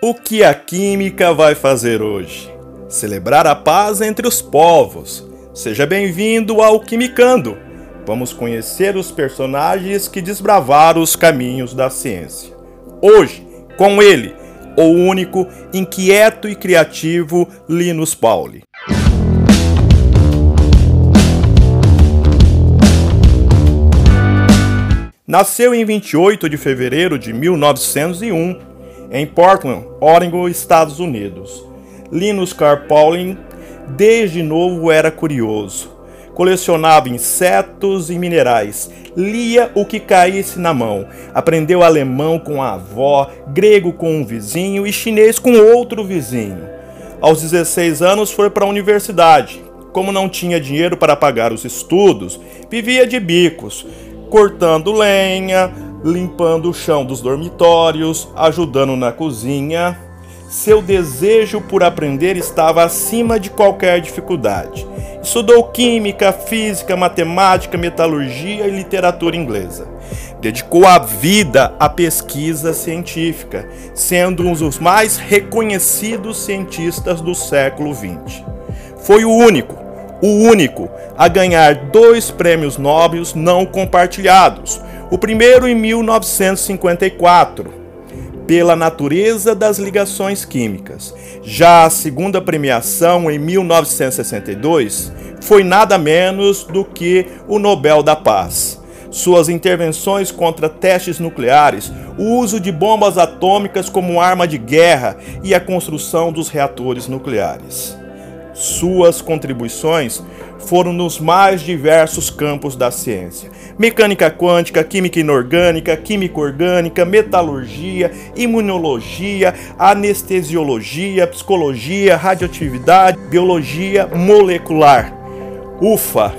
O que a química vai fazer hoje? Celebrar a paz entre os povos. Seja bem-vindo ao Quimicando. Vamos conhecer os personagens que desbravaram os caminhos da ciência. Hoje, com ele, o único, inquieto e criativo Linus Pauling. Nasceu em 28 de fevereiro de 1901 em Portland, Oregon, Estados Unidos. Linus Pauling desde novo era curioso. Colecionava insetos e minerais, lia o que caísse na mão, aprendeu alemão com a avó, grego com um vizinho e chinês com outro vizinho. Aos 16 anos foi para a universidade. Como não tinha dinheiro para pagar os estudos, vivia de bicos, cortando lenha, limpando o chão dos dormitórios, ajudando na cozinha. Seu desejo por aprender estava acima de qualquer dificuldade. Estudou química, física, matemática, metalurgia e literatura inglesa. Dedicou a vida à pesquisa científica, sendo um dos mais reconhecidos cientistas do século XX. Foi o único, o único a ganhar dois prêmios Nobel não compartilhados, o primeiro em 1954, pela natureza das ligações químicas. Já a segunda premiação, em 1962, foi nada menos do que o Nobel da Paz. Suas intervenções contra testes nucleares, o uso de bombas atômicas como arma de guerra e a construção dos reatores nucleares. Suas contribuições foram nos mais diversos campos da ciência: mecânica quântica, química inorgânica, química orgânica, metalurgia, imunologia, anestesiologia, psicologia, radioatividade, biologia molecular. Ufa!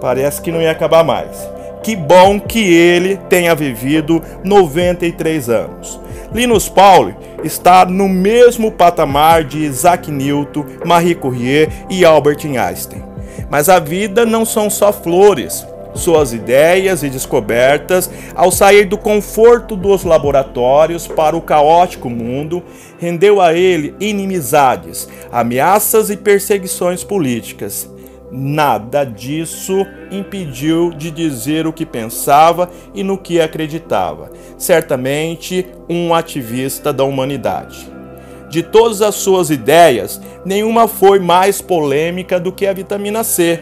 Parece que não ia acabar mais. Que bom que ele tenha vivido 93 anos. Linus Pauling está no mesmo patamar de Isaac Newton, Marie Curie e Albert Einstein. Mas a vida não são só flores. Suas ideias e descobertas, ao sair do conforto dos laboratórios para o caótico mundo, rendeu a ele inimizades, ameaças e perseguições políticas. Nada disso impediu de dizer o que pensava e no que acreditava. Certamente um ativista da humanidade. De todas as suas ideias, nenhuma foi mais polêmica do que a vitamina C,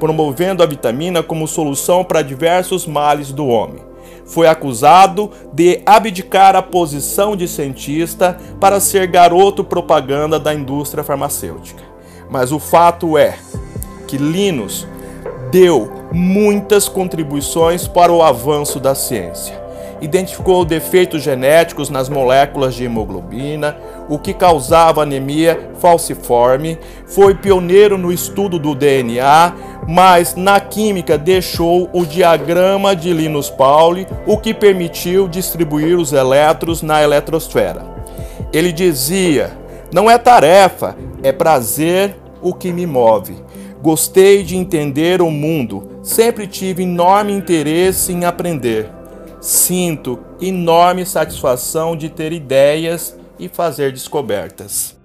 promovendo a vitamina como solução para diversos males do homem. Foi acusado de abdicar a posição de cientista para ser garoto propaganda da indústria farmacêutica. Mas o fato é que Linus deu muitas contribuições para o avanço da ciência identificou defeitos genéticos nas moléculas de hemoglobina, o que causava anemia falciforme, foi pioneiro no estudo do DNA, mas na química deixou o diagrama de Linus Pauling, o que permitiu distribuir os elétrons na eletrosfera. Ele dizia: "Não é tarefa, é prazer o que me move. Gostei de entender o mundo, sempre tive enorme interesse em aprender." Sinto enorme satisfação de ter ideias e fazer descobertas.